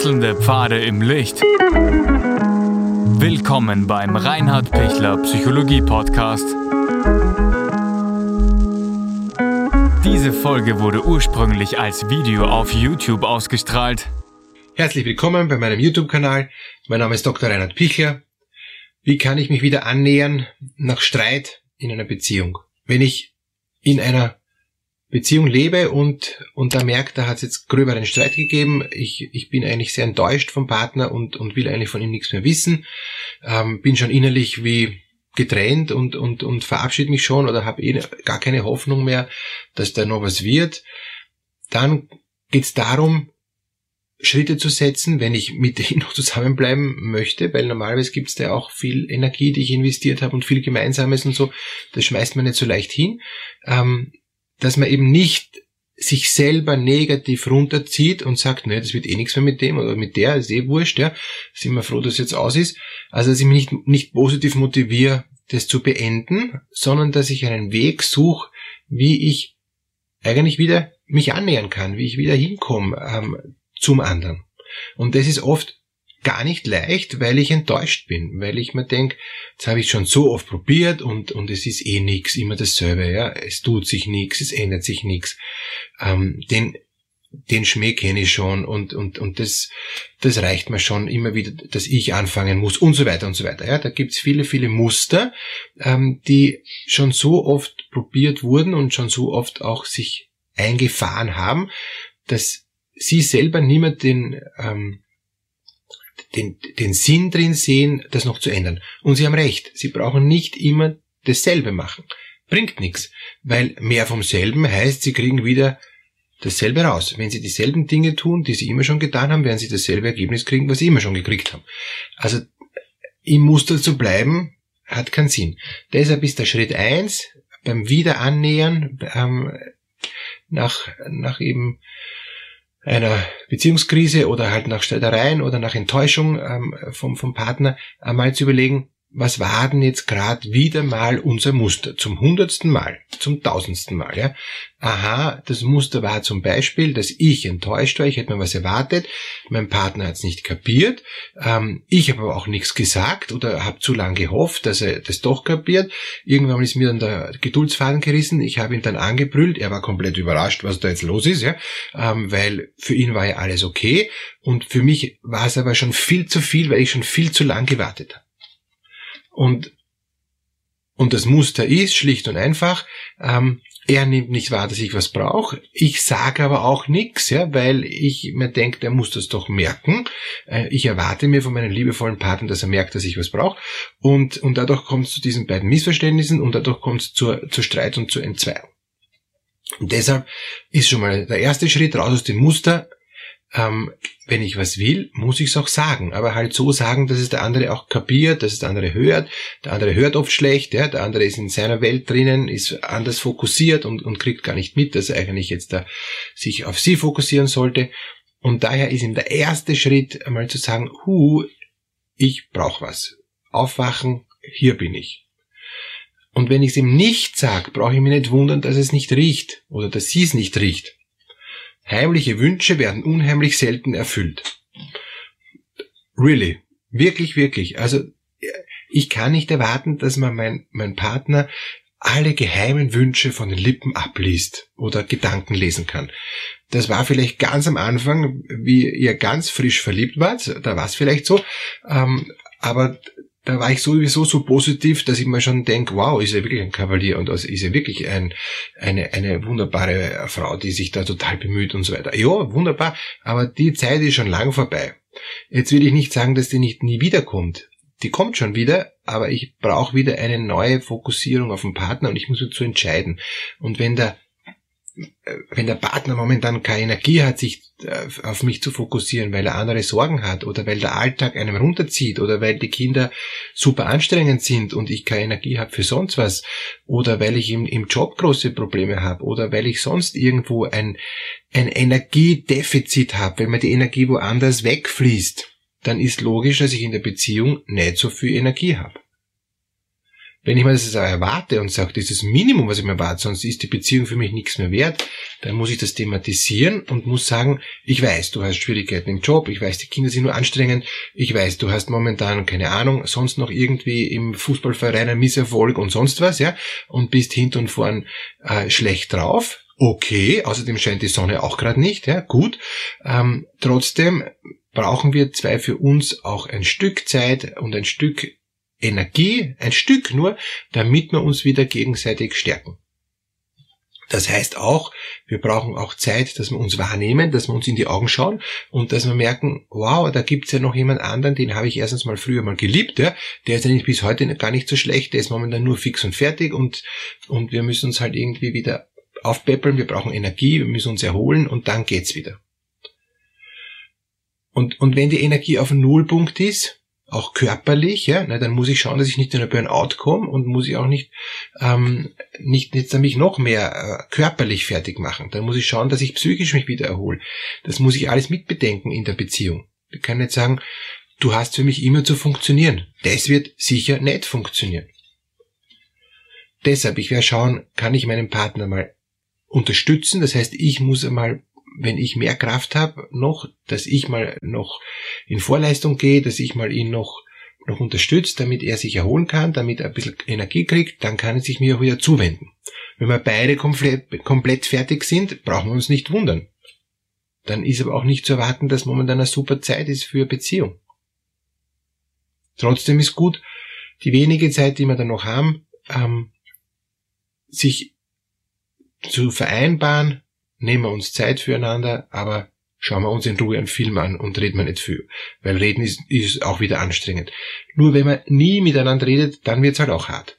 Wechselnde Pfade im Licht. Willkommen beim Reinhard Pichler Psychologie Podcast. Diese Folge wurde ursprünglich als Video auf YouTube ausgestrahlt. Herzlich willkommen bei meinem YouTube-Kanal. Mein Name ist Dr. Reinhard Pichler. Wie kann ich mich wieder annähern nach Streit in einer Beziehung? Wenn ich in einer Beziehung lebe und, und da merkt, da hat es jetzt gröberen Streit gegeben. Ich, ich bin eigentlich sehr enttäuscht vom Partner und, und will eigentlich von ihm nichts mehr wissen. Ähm, bin schon innerlich wie getrennt und, und, und verabschiede mich schon oder habe eh gar keine Hoffnung mehr, dass da noch was wird. Dann geht es darum, Schritte zu setzen, wenn ich mit denen noch zusammenbleiben möchte, weil normalerweise gibt es da auch viel Energie, die ich investiert habe und viel Gemeinsames und so. Das schmeißt man nicht so leicht hin. Ähm, dass man eben nicht sich selber negativ runterzieht und sagt, ne, das wird eh nichts mehr mit dem oder mit der, ist eh wurscht, ja. Sind wir froh, dass es jetzt aus ist. Also, dass ich mich nicht, nicht positiv motiviere, das zu beenden, sondern dass ich einen Weg suche, wie ich eigentlich wieder mich annähern kann, wie ich wieder hinkomme ähm, zum anderen. Und das ist oft gar nicht leicht, weil ich enttäuscht bin, weil ich mir denke, jetzt habe ich schon so oft probiert und, und es ist eh nix, immer dasselbe, ja, es tut sich nichts, es ändert sich nichts. Ähm, den, den Schmäh kenne ich schon und, und, und das, das reicht mir schon immer wieder, dass ich anfangen muss und so weiter und so weiter. Ja, da gibt's viele, viele Muster, ähm, die schon so oft probiert wurden und schon so oft auch sich eingefahren haben, dass sie selber niemand den, ähm, den, den Sinn drin sehen, das noch zu ändern. Und Sie haben recht, Sie brauchen nicht immer dasselbe machen. Bringt nichts, weil mehr vom selben heißt, Sie kriegen wieder dasselbe raus. Wenn Sie dieselben Dinge tun, die Sie immer schon getan haben, werden Sie dasselbe Ergebnis kriegen, was Sie immer schon gekriegt haben. Also im Muster zu bleiben, hat keinen Sinn. Deshalb ist der Schritt eins beim Wiederannähern ähm, nach, nach eben einer Beziehungskrise oder halt nach Streitereien oder nach Enttäuschung ähm, vom, vom Partner einmal zu überlegen, was war denn jetzt gerade wieder mal unser Muster? Zum hundertsten Mal, zum tausendsten Mal, ja? Aha, das Muster war zum Beispiel, dass ich enttäuscht war, ich hätte mir was erwartet, mein Partner hat es nicht kapiert, ähm, ich habe aber auch nichts gesagt oder habe zu lange gehofft, dass er das doch kapiert. Irgendwann ist mir dann der Geduldsfaden gerissen, ich habe ihn dann angebrüllt, er war komplett überrascht, was da jetzt los ist, ja? Ähm, weil für ihn war ja alles okay und für mich war es aber schon viel zu viel, weil ich schon viel zu lang gewartet habe. Und, und das Muster ist schlicht und einfach, ähm, er nimmt nicht wahr, dass ich was brauche. Ich sage aber auch nichts, ja, weil ich mir denke, er muss das doch merken. Äh, ich erwarte mir von meinem liebevollen Partner, dass er merkt, dass ich was brauche. Und, und dadurch kommt es zu diesen beiden Missverständnissen und dadurch kommt es zur, zur Streit und zur Entzweiung. Und deshalb ist schon mal der erste Schritt raus aus dem Muster, ähm, wenn ich was will, muss ich es auch sagen. Aber halt so sagen, dass es der andere auch kapiert, dass es der andere hört. Der andere hört oft schlecht, ja? der andere ist in seiner Welt drinnen, ist anders fokussiert und, und kriegt gar nicht mit, dass er eigentlich jetzt da sich auf sie fokussieren sollte. Und daher ist ihm der erste Schritt einmal zu sagen, hu, ich brauche was. Aufwachen, hier bin ich. Und wenn ich es ihm nicht sage, brauche ich mich nicht wundern, dass es nicht riecht oder dass sie es nicht riecht. Heimliche Wünsche werden unheimlich selten erfüllt. Really. Wirklich, wirklich. Also, ich kann nicht erwarten, dass man mein, mein Partner alle geheimen Wünsche von den Lippen abliest oder Gedanken lesen kann. Das war vielleicht ganz am Anfang, wie ihr ganz frisch verliebt wart, da war es vielleicht so, ähm, aber da war ich sowieso so positiv, dass ich mir schon denke, wow, ist er wirklich ein Kavalier und also ist er wirklich ein, eine, eine wunderbare Frau, die sich da total bemüht und so weiter. Ja, wunderbar, aber die Zeit ist schon lang vorbei. Jetzt will ich nicht sagen, dass die nicht nie wiederkommt. Die kommt schon wieder, aber ich brauche wieder eine neue Fokussierung auf den Partner und ich muss dazu entscheiden. Und wenn der wenn der Partner momentan keine Energie hat, sich äh, auf mich zu fokussieren, weil er andere Sorgen hat oder weil der Alltag einem runterzieht oder weil die Kinder super anstrengend sind und ich keine Energie habe für sonst was oder weil ich im, im Job große Probleme habe oder weil ich sonst irgendwo ein, ein Energiedefizit habe, wenn mir die Energie woanders wegfließt, dann ist logisch, dass ich in der Beziehung nicht so viel Energie habe. Wenn ich mir das erwarte und sage, das ist das Minimum, was ich mir erwarte, sonst ist die Beziehung für mich nichts mehr wert, dann muss ich das thematisieren und muss sagen, ich weiß, du hast Schwierigkeiten im Job, ich weiß, die Kinder sind nur anstrengend, ich weiß, du hast momentan, keine Ahnung, sonst noch irgendwie im Fußballverein einen Misserfolg und sonst was, ja, und bist hinten und vorn äh, schlecht drauf. Okay, außerdem scheint die Sonne auch gerade nicht, ja, gut. Ähm, trotzdem brauchen wir zwei für uns auch ein Stück Zeit und ein Stück Energie, ein Stück nur, damit wir uns wieder gegenseitig stärken. Das heißt auch, wir brauchen auch Zeit, dass wir uns wahrnehmen, dass wir uns in die Augen schauen und dass wir merken, wow, da gibt's ja noch jemand anderen, den habe ich erstens mal früher mal geliebt, ja? der ist eigentlich bis heute gar nicht so schlecht, der ist momentan nur fix und fertig und, und wir müssen uns halt irgendwie wieder aufpäppeln, wir brauchen Energie, wir müssen uns erholen und dann geht's wieder. Und, und wenn die Energie auf Nullpunkt ist, auch körperlich, ja, na, dann muss ich schauen, dass ich nicht in ein Burnout komme und muss ich auch nicht, ähm, nicht jetzt mich noch mehr äh, körperlich fertig machen. Dann muss ich schauen, dass ich psychisch mich wieder erhole. Das muss ich alles mitbedenken in der Beziehung. Ich kann nicht sagen, du hast für mich immer zu funktionieren. Das wird sicher nicht funktionieren. Deshalb, ich werde schauen, kann ich meinen Partner mal unterstützen. Das heißt, ich muss einmal wenn ich mehr Kraft habe, noch, dass ich mal noch in Vorleistung gehe, dass ich mal ihn noch noch unterstützt, damit er sich erholen kann, damit er ein bisschen Energie kriegt, dann kann er sich mir auch wieder zuwenden. Wenn wir beide komplett, komplett fertig sind, brauchen wir uns nicht wundern. Dann ist aber auch nicht zu erwarten, dass momentan eine super Zeit ist für Beziehung. Trotzdem ist gut, die wenige Zeit, die wir dann noch haben, ähm, sich zu vereinbaren, nehmen wir uns Zeit füreinander, aber schauen wir uns in Ruhe einen Film an und reden wir nicht viel. Weil reden ist, ist auch wieder anstrengend. Nur wenn man nie miteinander redet, dann wird's halt auch hart.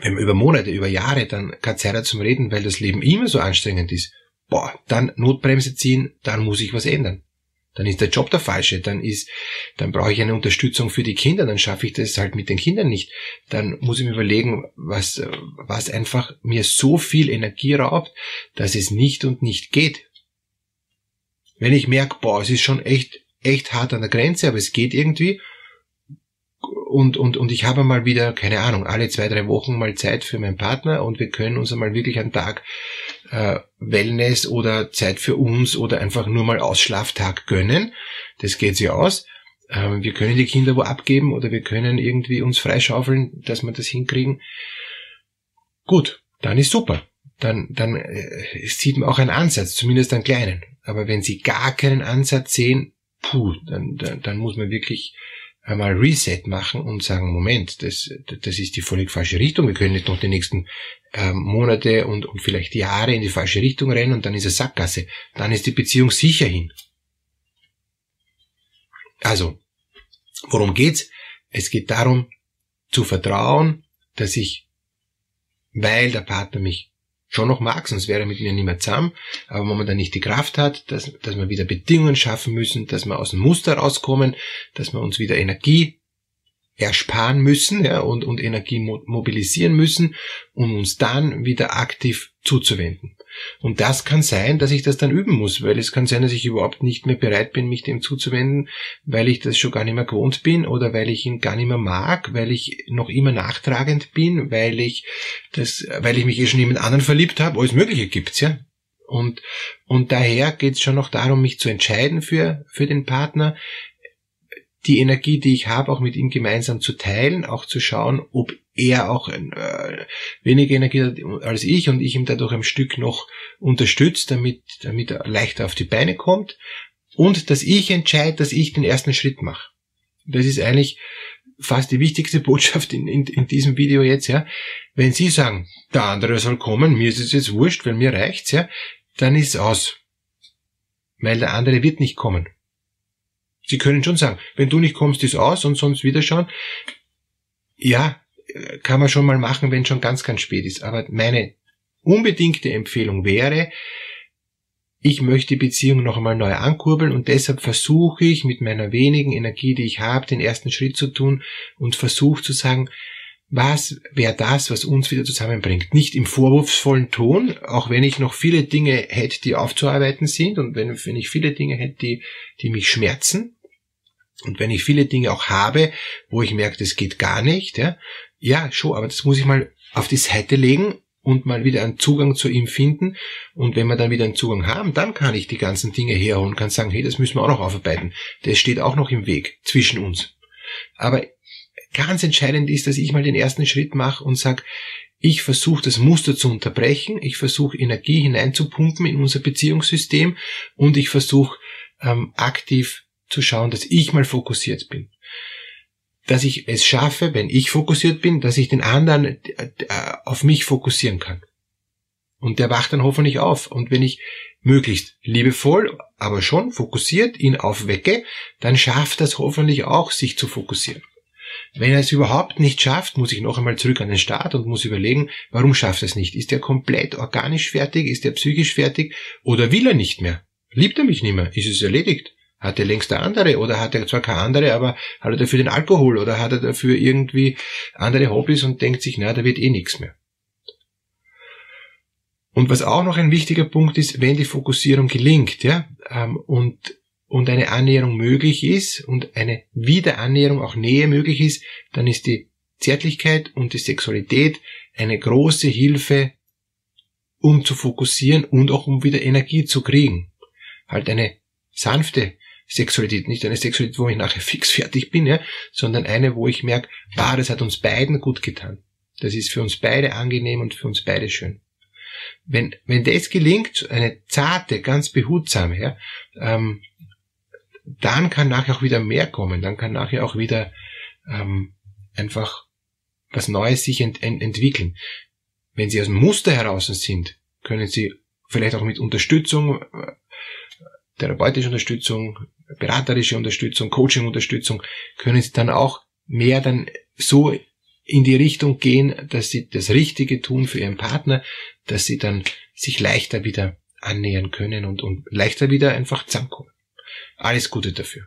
Wenn man über Monate, über Jahre dann keine Zeit hat zum Reden, weil das Leben immer so anstrengend ist, boah, dann Notbremse ziehen, dann muss ich was ändern dann ist der Job der falsche, dann ist, dann brauche ich eine Unterstützung für die Kinder, dann schaffe ich das halt mit den Kindern nicht. Dann muss ich mir überlegen, was, was einfach mir so viel Energie raubt, dass es nicht und nicht geht. Wenn ich merke, boah, es ist schon echt, echt hart an der Grenze, aber es geht irgendwie, und, und, und ich habe mal wieder, keine Ahnung, alle zwei, drei Wochen mal Zeit für meinen Partner und wir können uns einmal wirklich einen Tag äh, Wellness oder Zeit für uns oder einfach nur mal Ausschlaftag gönnen. Das geht sich aus. Äh, wir können die Kinder wo abgeben oder wir können irgendwie uns freischaufeln, dass wir das hinkriegen. Gut, dann ist super. Dann, dann äh, sieht man auch einen Ansatz, zumindest einen kleinen. Aber wenn Sie gar keinen Ansatz sehen, puh, dann, dann, dann muss man wirklich einmal Reset machen und sagen, Moment, das, das ist die völlig falsche Richtung. Wir können nicht noch die nächsten ähm, Monate und, und vielleicht Jahre in die falsche Richtung rennen und dann ist es Sackgasse. Dann ist die Beziehung sicher hin. Also, worum geht's? Es geht darum, zu vertrauen, dass ich, weil der Partner mich schon noch mag, sonst wäre er mit mir nicht mehr zusammen, aber momentan nicht die Kraft hat, dass, dass wir wieder Bedingungen schaffen müssen, dass wir aus dem Muster rauskommen, dass wir uns wieder Energie ersparen müssen ja, und, und Energie mobilisieren müssen, um uns dann wieder aktiv zuzuwenden. Und das kann sein, dass ich das dann üben muss, weil es kann sein, dass ich überhaupt nicht mehr bereit bin, mich dem zuzuwenden, weil ich das schon gar nicht mehr gewohnt bin oder weil ich ihn gar nicht mehr mag, weil ich noch immer nachtragend bin, weil ich das, weil ich mich eh schon jemand anderen verliebt habe. Alles Mögliche gibt's, ja. Und, und daher geht's schon noch darum, mich zu entscheiden für, für den Partner, die Energie, die ich habe, auch mit ihm gemeinsam zu teilen, auch zu schauen, ob er auch äh, weniger Energie hat als ich und ich ihm dadurch ein Stück noch unterstützt, damit, damit er leichter auf die Beine kommt und dass ich entscheide, dass ich den ersten Schritt mache. Das ist eigentlich fast die wichtigste Botschaft in, in, in diesem Video jetzt, ja. Wenn Sie sagen, der andere soll kommen, mir ist es jetzt wurscht, weil mir reicht's, ja, dann ist es aus. Weil der andere wird nicht kommen. Sie können schon sagen, wenn du nicht kommst, ist aus und sonst wieder schauen. Ja, kann man schon mal machen, wenn schon ganz, ganz spät ist. Aber meine unbedingte Empfehlung wäre, ich möchte die Beziehung noch einmal neu ankurbeln und deshalb versuche ich mit meiner wenigen Energie, die ich habe, den ersten Schritt zu tun und versuche zu sagen, was wäre das, was uns wieder zusammenbringt? Nicht im vorwurfsvollen Ton, auch wenn ich noch viele Dinge hätte, die aufzuarbeiten sind und wenn, wenn ich viele Dinge hätte, die, die mich schmerzen, und wenn ich viele Dinge auch habe, wo ich merke, das geht gar nicht, ja, Ja, schon, aber das muss ich mal auf die Seite legen und mal wieder einen Zugang zu ihm finden. Und wenn wir dann wieder einen Zugang haben, dann kann ich die ganzen Dinge herholen kann sagen, hey, das müssen wir auch noch aufarbeiten. Das steht auch noch im Weg zwischen uns. Aber ganz entscheidend ist, dass ich mal den ersten Schritt mache und sage, ich versuche das Muster zu unterbrechen, ich versuche Energie hineinzupumpen in unser Beziehungssystem und ich versuche ähm, aktiv zu schauen, dass ich mal fokussiert bin dass ich es schaffe, wenn ich fokussiert bin, dass ich den anderen äh, auf mich fokussieren kann. Und der wacht dann hoffentlich auf. Und wenn ich möglichst liebevoll, aber schon fokussiert ihn aufwecke, dann schafft das hoffentlich auch, sich zu fokussieren. Wenn er es überhaupt nicht schafft, muss ich noch einmal zurück an den Start und muss überlegen, warum schafft er es nicht? Ist er komplett organisch fertig? Ist er psychisch fertig? Oder will er nicht mehr? Liebt er mich nicht mehr? Ist es erledigt? Hat er längst der andere oder hat er zwar keine andere, aber hat er dafür den Alkohol oder hat er dafür irgendwie andere Hobbys und denkt sich, na, da wird eh nichts mehr. Und was auch noch ein wichtiger Punkt ist, wenn die Fokussierung gelingt, ja, ähm, und, und eine Annäherung möglich ist und eine Wiederannäherung auch Nähe möglich ist, dann ist die Zärtlichkeit und die Sexualität eine große Hilfe, um zu fokussieren und auch um wieder Energie zu kriegen. Halt eine sanfte Sexualität, nicht eine Sexualität, wo ich nachher fix fertig bin, ja, sondern eine, wo ich merke, ah, das hat uns beiden gut getan. Das ist für uns beide angenehm und für uns beide schön. Wenn, wenn das gelingt, eine zarte, ganz behutsame, ja, ähm, dann kann nachher auch wieder mehr kommen, dann kann nachher auch wieder ähm, einfach was Neues sich ent, ent, entwickeln. Wenn Sie aus dem Muster heraus sind, können Sie vielleicht auch mit Unterstützung, äh, therapeutische Unterstützung, beraterische Unterstützung, Coaching-Unterstützung, können sie dann auch mehr dann so in die Richtung gehen, dass sie das Richtige tun für ihren Partner, dass sie dann sich leichter wieder annähern können und, und leichter wieder einfach zusammenkommen. Alles Gute dafür.